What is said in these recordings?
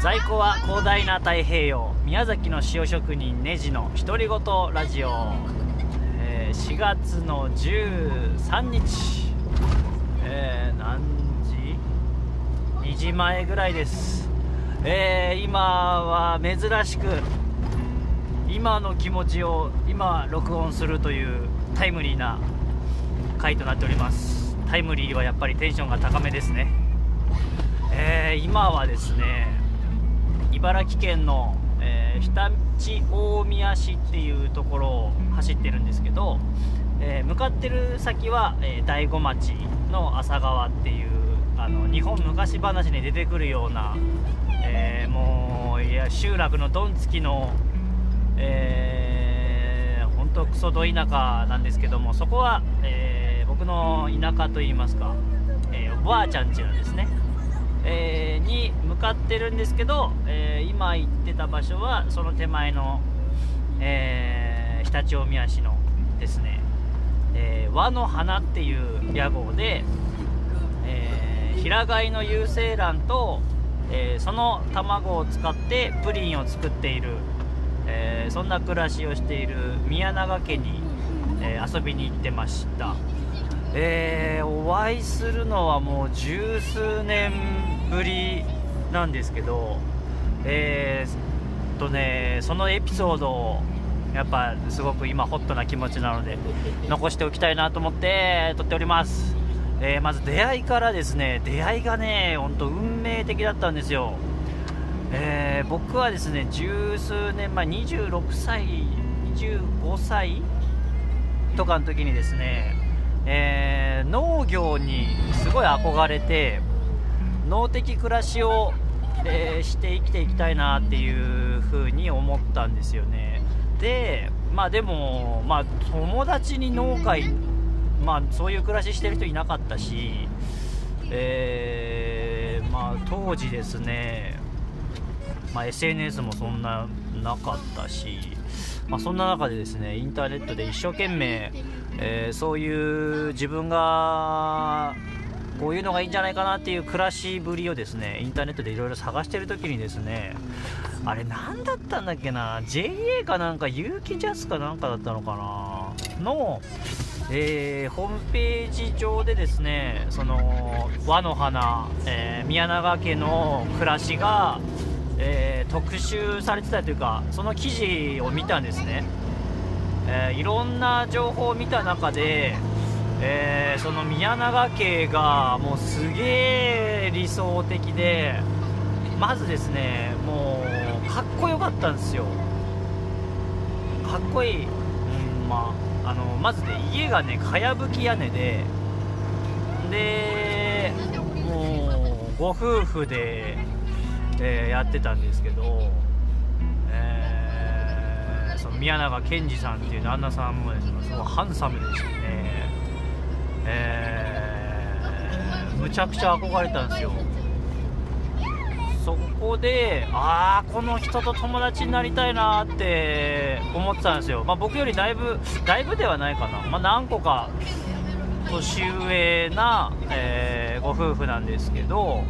在庫は広大な太平洋宮崎の塩職人ネジの独り言ラジオ、えー4月の13日、えー何時 ?2 時前ぐらいです、えー今は珍しく今の気持ちを今録音するというタイムリーな回となっております。タイムリーはやっぱりテンションが高めですね。え今はですね茨城県の、えー常陸大宮市っていうところを走ってるんですけど、えー向かってる先は、えー大子町の朝川っていうあの日本昔話に出てくるような、えーもういや集落のどんつきのえー、本当クソど田舎なんですけどもそこは、えー僕の田舎といいますか、えーおばあちゃん家なんですね、えーに向かってるんですけど、えー今行ってた場所はその手前の、えー常陸大宮市のですね、え和の花っていう屋号で、え平飼いの有精卵と、えその卵を使ってプリンを作っている、えそんな暮らしをしている宮永家に、え遊びに行ってました、えーお会いするのはもう十数年ぶりなんですけどえーっとねそのエピソードをやっぱすごく今ホットな気持ちなので残しておきたいなと思って撮っております、えーまず出会いからですね出会いがね本当運命的だったんですよ。えー僕はですね十数年前26歳25歳とかの時にですね、えー農業にすごい憧れて農的暮らしを、えーして生きていきたいなっていう風に思ったんですよね。でまあでもまあ友達に農家まあそういう暮らししてる人いなかったしえーまあ当時ですねまあ、SNS もそんななかったし、まあ、そんな中でですねインターネットで一生懸命、えーそういう自分がこういうのがいいんじゃないかなっていう暮らしぶりをですねインターネットでいろいろ探してる時にですねあれ何だったんだっけな JA かなんか有機ジャスかなんかだったのかなの、えーホームページ上でですねその和の花、えー宮永家の暮らしがえー特集されてたというかその記事を見たんですね、えーいろんな情報を見た中で、えーその宮永家がもうすげえ理想的でまずですねもうかっこよかったんですよ。かっこいい、うんまあ、あのまずね家がねかやぶき屋根ででもうご夫婦でえーやってたんですけど、えーその宮永健二さんっていう旦那さんもですねすごいハンサムでしてね、えー。むちゃくちゃ憧れたんですよ。そこでああこの人と友達になりたいなって思ってたんですよ、まあ、僕よりだいぶだいぶではないかな、まあ、何個か年上な、えーご夫婦なんですけど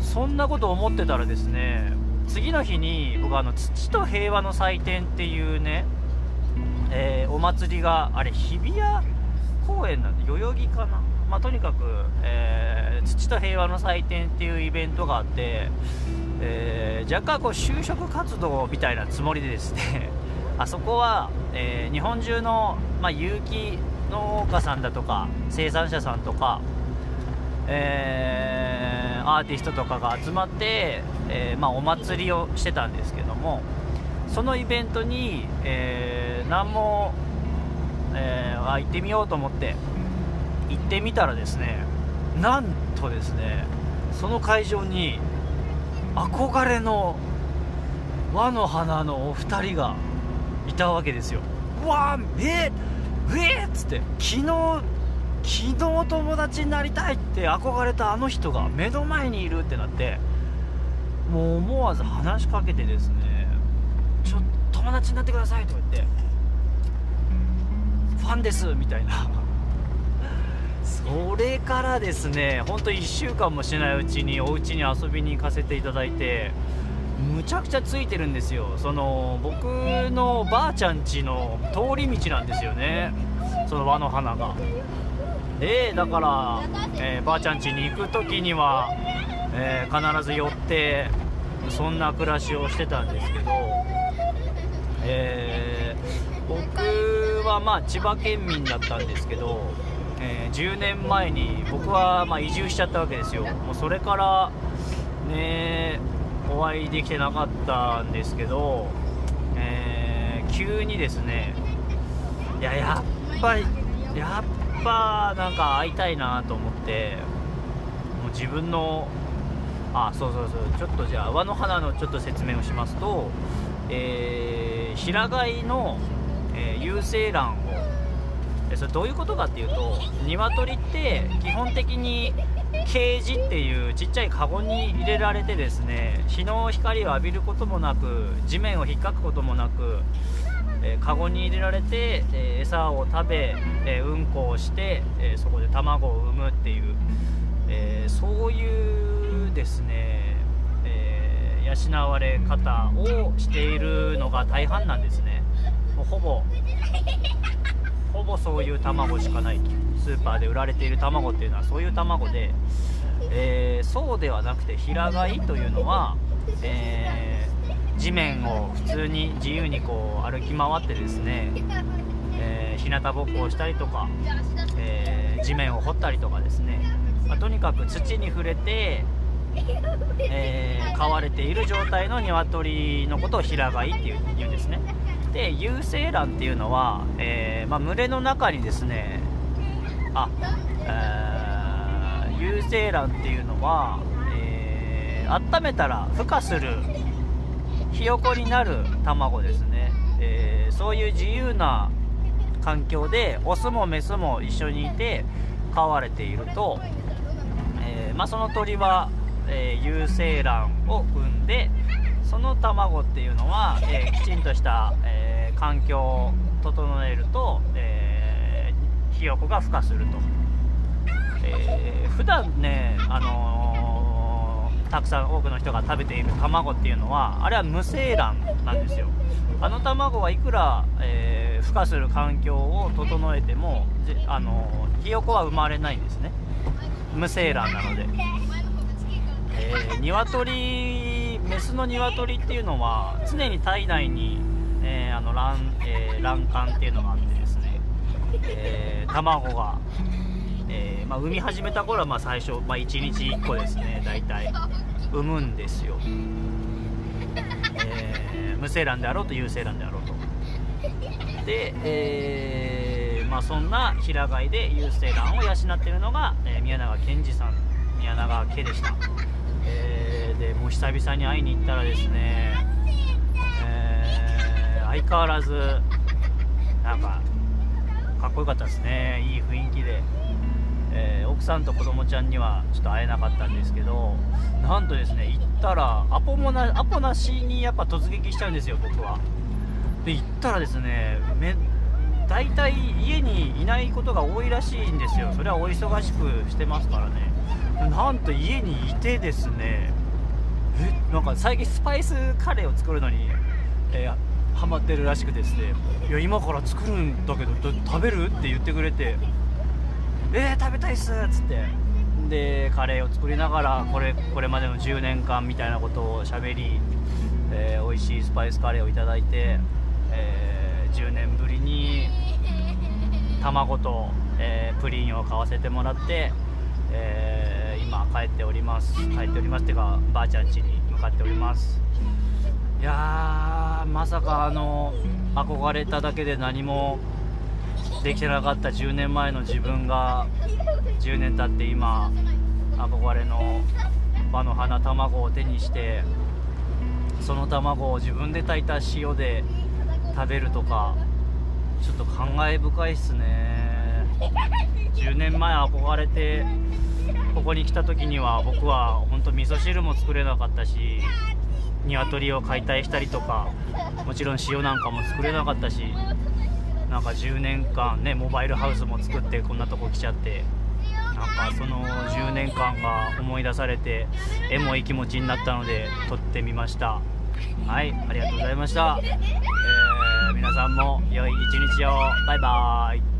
そんなこと思ってたらですね次の日に僕あの土と平和の祭典っていうね、えーお祭りがあれ日比谷公園なんで代々木かな、まあ、とにかく、えー土と平和の祭典っていうイベントがあって、えー若干こう就職活動みたいなつもりでですね あそこは、えー日本中の、まあ、有機農家さんだとか生産者さんとかえーアーティストとかが集まって、えーまあ、お祭りをしてたんですけどもそのイベントに、え何も、えーあ行ってみようと思って。行ってみたらですねなんとですねその会場に憧れの和の花のお二人がいたわけですよ。うわーえー、えーっつって。昨日昨日友達になりたいって憧れたあの人が目の前にいるってなってもう思わず話しかけてですねちょっと友達になってくださいとか言ってファンですみたいな。それからですねほんと1週間もしないうちにお家に遊びに行かせていただいてむちゃくちゃついてるんですよ。その僕のばあちゃん家の通り道なんですよね。その輪の花が。でだから、えー、ばあちゃん家に行く時には、えー、必ず寄ってそんな暮らしをしてたんですけど、えー、僕はまあ千葉県民だったんですけど、え10年前に僕はま移住しちゃったわけですよ。もうそれからねお会いできてなかったんですけど、えー、急にですねいややっぱりやっぱなんか会いたいなと思ってもう自分のあそうそうそうちょっとじゃあ輪の花のちょっと説明をしますと、えー、平飼いの、えー、有精卵を。それどういうことかっていうと鶏って基本的にケージっていうちっちゃいカゴに入れられてですね日の光を浴びることもなく地面を引っかくこともなく、えー、カゴに入れられて、えー、餌を食べ、えー、うんこをして、えそこで卵を産むっていう、えそういうですね、え養われ方をしているのが大半なんですね。もうほぼほぼそういう卵しかないと。スーパーで売られている卵っていうのはそういう卵で、えー、そうではなくて平飼いというのは、えー、地面を普通に自由にこう歩き回ってですね、えー、日向ぼっこをしたりとか、えー、地面を掘ったりとかですね、まあ、とにかく土に触れてえー、飼われている状態の鶏のことを平飼いっていうんですね。で有精卵っていうのは、えー、まあ、群れの中にですねあ、えー、有精卵っていうのは、えー、温めたら孵化するひよこになる卵ですね、えー、そういう自由な環境でオスもメスも一緒にいて飼われていると、えー、まあ、その鳥は、え有精卵を産んでその卵っていうのは、えきちんとした、え環境を整えると、えひよこが孵化すると、えー、普段ね、あのー、たくさん多くの人が食べている卵っていうのはあれは無精卵なんですよ。あの卵はいくら、えー、孵化する環境を整えても、あの、ひよこは生まれないんですね。無精卵なので、えー、鶏メスの鶏っていうのは常に体内に、えー、あの卵,、えー、卵管っていうのがあってですね、えー、卵が、えまあ、産み始めた頃はまあ最初、まあ、1日1個ですね大体。産むんですよ、え無精卵であろうと有精卵であろうと。で、えまあ、そんな平飼いで有精卵を養っているのが、え宮永健二さん宮永家でした、でもう久々に会いに行ったらですね、え相変わらずなんかかっこよかったですね。いい雰囲気で、えー、奥さんと子供ちゃんにはちょっと会えなかったんですけどなんとですね行ったらアポもなアポなしにやっぱ突撃しちゃうんですよ僕は。で行ったらですねめ大体家にいないことが多いらしいんですよ。それはお忙しくしてますからね。なんと家にいてですねえなんか最近スパイスカレーを作るのに、えーハマってるらしくてですね。いや今から作るんだけど食べる？って言ってくれて。えー、食べたいっすっつって。でカレーを作りながらこれこれまでの10年間みたいなことをしゃべり、えー、美味しいスパイスカレーをいただいて、えー、10年ぶりに卵と、えー、プリンを買わせてもらって、え今帰っております。帰っておりますっていうかばあちゃん家に向かっております。いやまさかあの憧れただけで何もできてなかった10年前の自分が10年経って今憧れの場の花卵を手にしてその卵を自分で炊いた塩で食べるとかちょっと感慨深いっすね。10年前憧れてここに来た時には僕は本当味噌汁も作れなかったし鶏を解体したりとかもちろん塩なんかも作れなかったしなんか10年間ねモバイルハウスも作ってこんなとこ来ちゃってなんかその10年間が思い出されてエモい気持ちになったので撮ってみました。はいありがとうございました、えー皆さんも良い一日を。バイバーイ。